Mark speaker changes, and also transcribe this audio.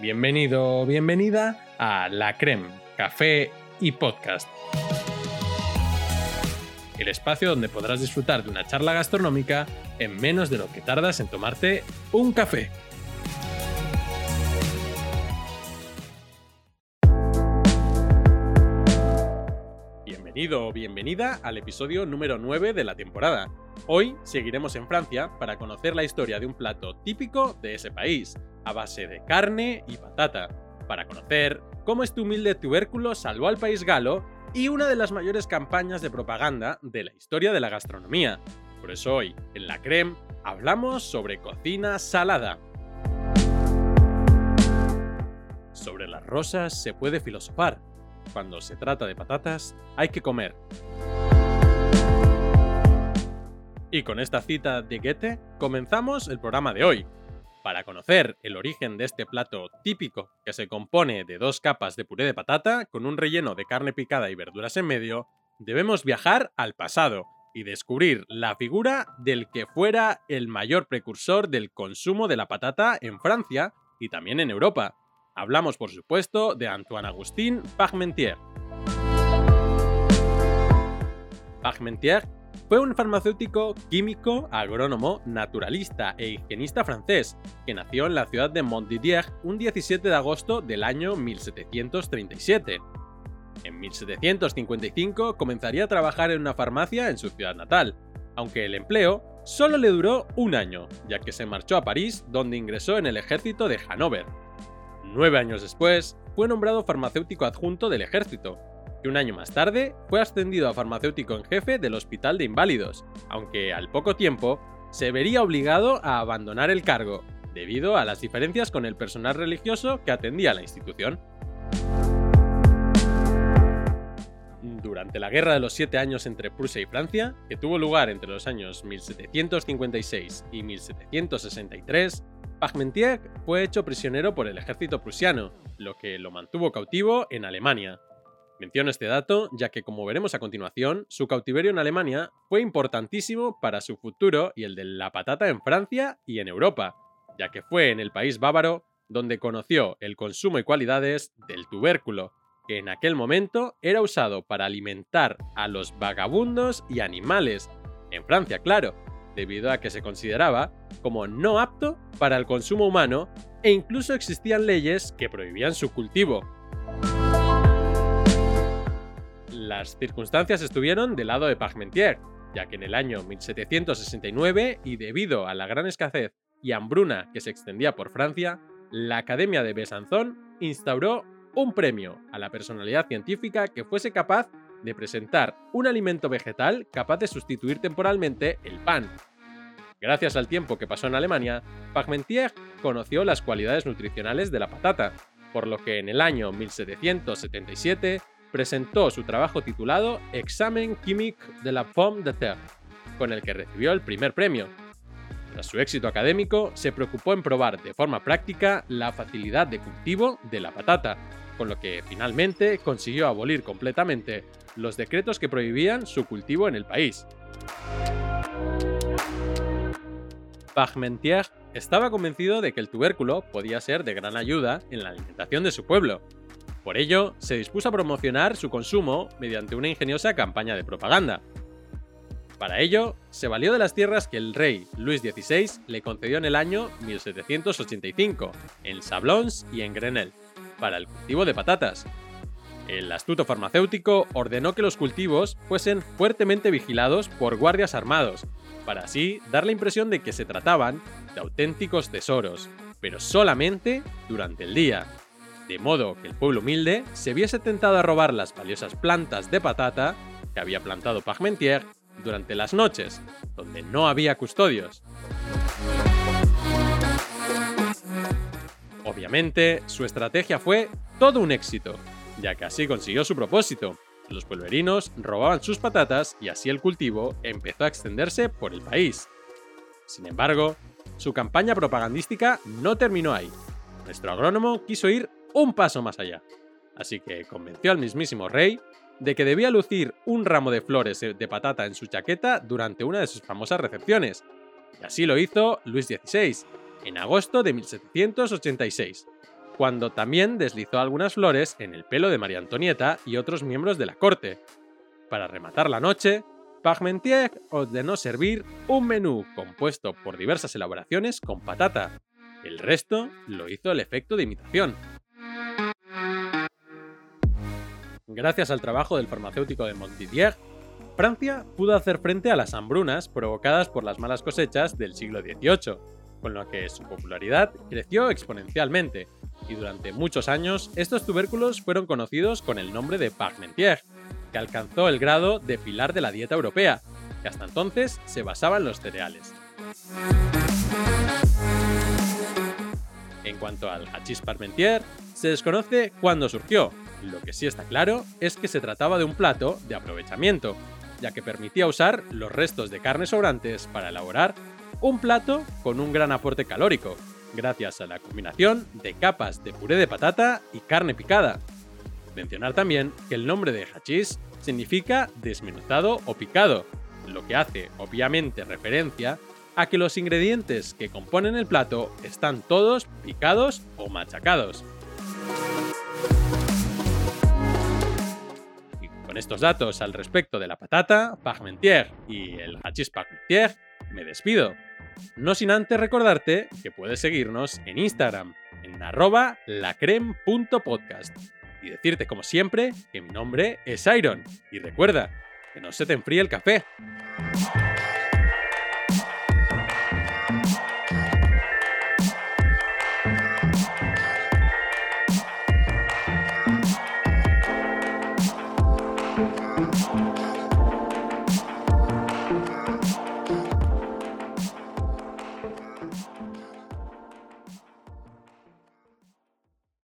Speaker 1: Bienvenido o bienvenida a La Creme, Café y Podcast. El espacio donde podrás disfrutar de una charla gastronómica en menos de lo que tardas en tomarte un café. Bienvenido o bienvenida al episodio número 9 de la temporada. Hoy seguiremos en Francia para conocer la historia de un plato típico de ese país, a base de carne y patata, para conocer cómo este humilde tubérculo salvó al país galo y una de las mayores campañas de propaganda de la historia de la gastronomía. Por eso hoy, en La Creme, hablamos sobre cocina salada. Sobre las rosas se puede filosofar. Cuando se trata de patatas, hay que comer. Y con esta cita de Goethe, comenzamos el programa de hoy, para conocer el origen de este plato típico, que se compone de dos capas de puré de patata con un relleno de carne picada y verduras en medio, debemos viajar al pasado y descubrir la figura del que fuera el mayor precursor del consumo de la patata en Francia y también en Europa. Hablamos, por supuesto, de Antoine Agustin Parmentier. Parmentier fue un farmacéutico, químico, agrónomo, naturalista e higienista francés, que nació en la ciudad de Montdidier un 17 de agosto del año 1737. En 1755 comenzaría a trabajar en una farmacia en su ciudad natal, aunque el empleo solo le duró un año, ya que se marchó a París, donde ingresó en el ejército de Hanover. Nueve años después, fue nombrado farmacéutico adjunto del ejército, y un año más tarde fue ascendido a farmacéutico en jefe del Hospital de Inválidos, aunque al poco tiempo se vería obligado a abandonar el cargo, debido a las diferencias con el personal religioso que atendía la institución. Durante la Guerra de los Siete Años entre Prusia y Francia, que tuvo lugar entre los años 1756 y 1763, Parmentier fue hecho prisionero por el ejército prusiano, lo que lo mantuvo cautivo en Alemania, Menciono este dato ya que, como veremos a continuación, su cautiverio en Alemania fue importantísimo para su futuro y el de la patata en Francia y en Europa, ya que fue en el país bávaro donde conoció el consumo y cualidades del tubérculo, que en aquel momento era usado para alimentar a los vagabundos y animales, en Francia claro, debido a que se consideraba como no apto para el consumo humano e incluso existían leyes que prohibían su cultivo, las circunstancias estuvieron del lado de Parmentier, ya que en el año 1769, y debido a la gran escasez y hambruna que se extendía por Francia, la Academia de Besanzón instauró un premio a la personalidad científica que fuese capaz de presentar un alimento vegetal capaz de sustituir temporalmente el pan. Gracias al tiempo que pasó en Alemania, Parmentier conoció las cualidades nutricionales de la patata, por lo que en el año 1777 presentó su trabajo titulado Examen chimique de la pomme de terre, con el que recibió el primer premio. Tras su éxito académico, se preocupó en probar de forma práctica la facilidad de cultivo de la patata, con lo que finalmente consiguió abolir completamente los decretos que prohibían su cultivo en el país. Parmentier estaba convencido de que el tubérculo podía ser de gran ayuda en la alimentación de su pueblo, por ello, se dispuso a promocionar su consumo mediante una ingeniosa campaña de propaganda. Para ello, se valió de las tierras que el rey Luis XVI le concedió en el año 1785, en Sablons y en Grenelle, para el cultivo de patatas. El astuto farmacéutico ordenó que los cultivos fuesen fuertemente vigilados por guardias armados, para así dar la impresión de que se trataban de auténticos tesoros, pero solamente durante el día, de modo que el pueblo humilde se viese tentado a robar las valiosas plantas de patata que había plantado Parmentier durante las noches, donde no había custodios. Obviamente, su estrategia fue todo un éxito, ya que así consiguió su propósito. Los pueblerinos robaban sus patatas y así el cultivo empezó a extenderse por el país. Sin embargo, su campaña propagandística no terminó ahí. Nuestro agrónomo quiso ir un paso más allá. Así que convenció al mismísimo rey de que debía lucir un ramo de flores de patata en su chaqueta durante una de sus famosas recepciones. Y así lo hizo Luis XVI, en agosto de 1786. cuando también deslizó algunas flores en el pelo de María Antonieta y otros miembros de la corte. Para rematar la noche, Parmentier ordenó servir un menú compuesto por diversas elaboraciones con patata. El resto lo hizo el efecto de imitación. Gracias al trabajo del farmacéutico de Montdidier, Francia pudo hacer frente a las hambrunas provocadas por las malas cosechas del siglo XVIII, con lo que su popularidad creció exponencialmente, y durante muchos años estos tubérculos fueron conocidos con el nombre de Parmentier, que alcanzó el grado de pilar de la dieta europea, que hasta entonces se basaba en los cereales. En cuanto al hachís parmentier, se desconoce cuándo surgió. Lo que sí está claro es que se trataba de un plato de aprovechamiento, ya que permitía usar los restos de carne sobrantes para elaborar un plato con un gran aporte calórico, gracias a la combinación de capas de puré de patata y carne picada. Mencionar también que el nombre de hachís significa desmenuzado o picado, lo que hace obviamente referencia a que los ingredientes que componen el plato están todos picados o machacados. Con estos datos al respecto de la patata, Parmentier y el hachís Parmentier, me despido. No sin antes recordarte que puedes seguirnos en Instagram, en arroba lacrem.podcast. Y decirte como siempre que mi nombre es Iron. Y recuerda, que no se te enfríe el café.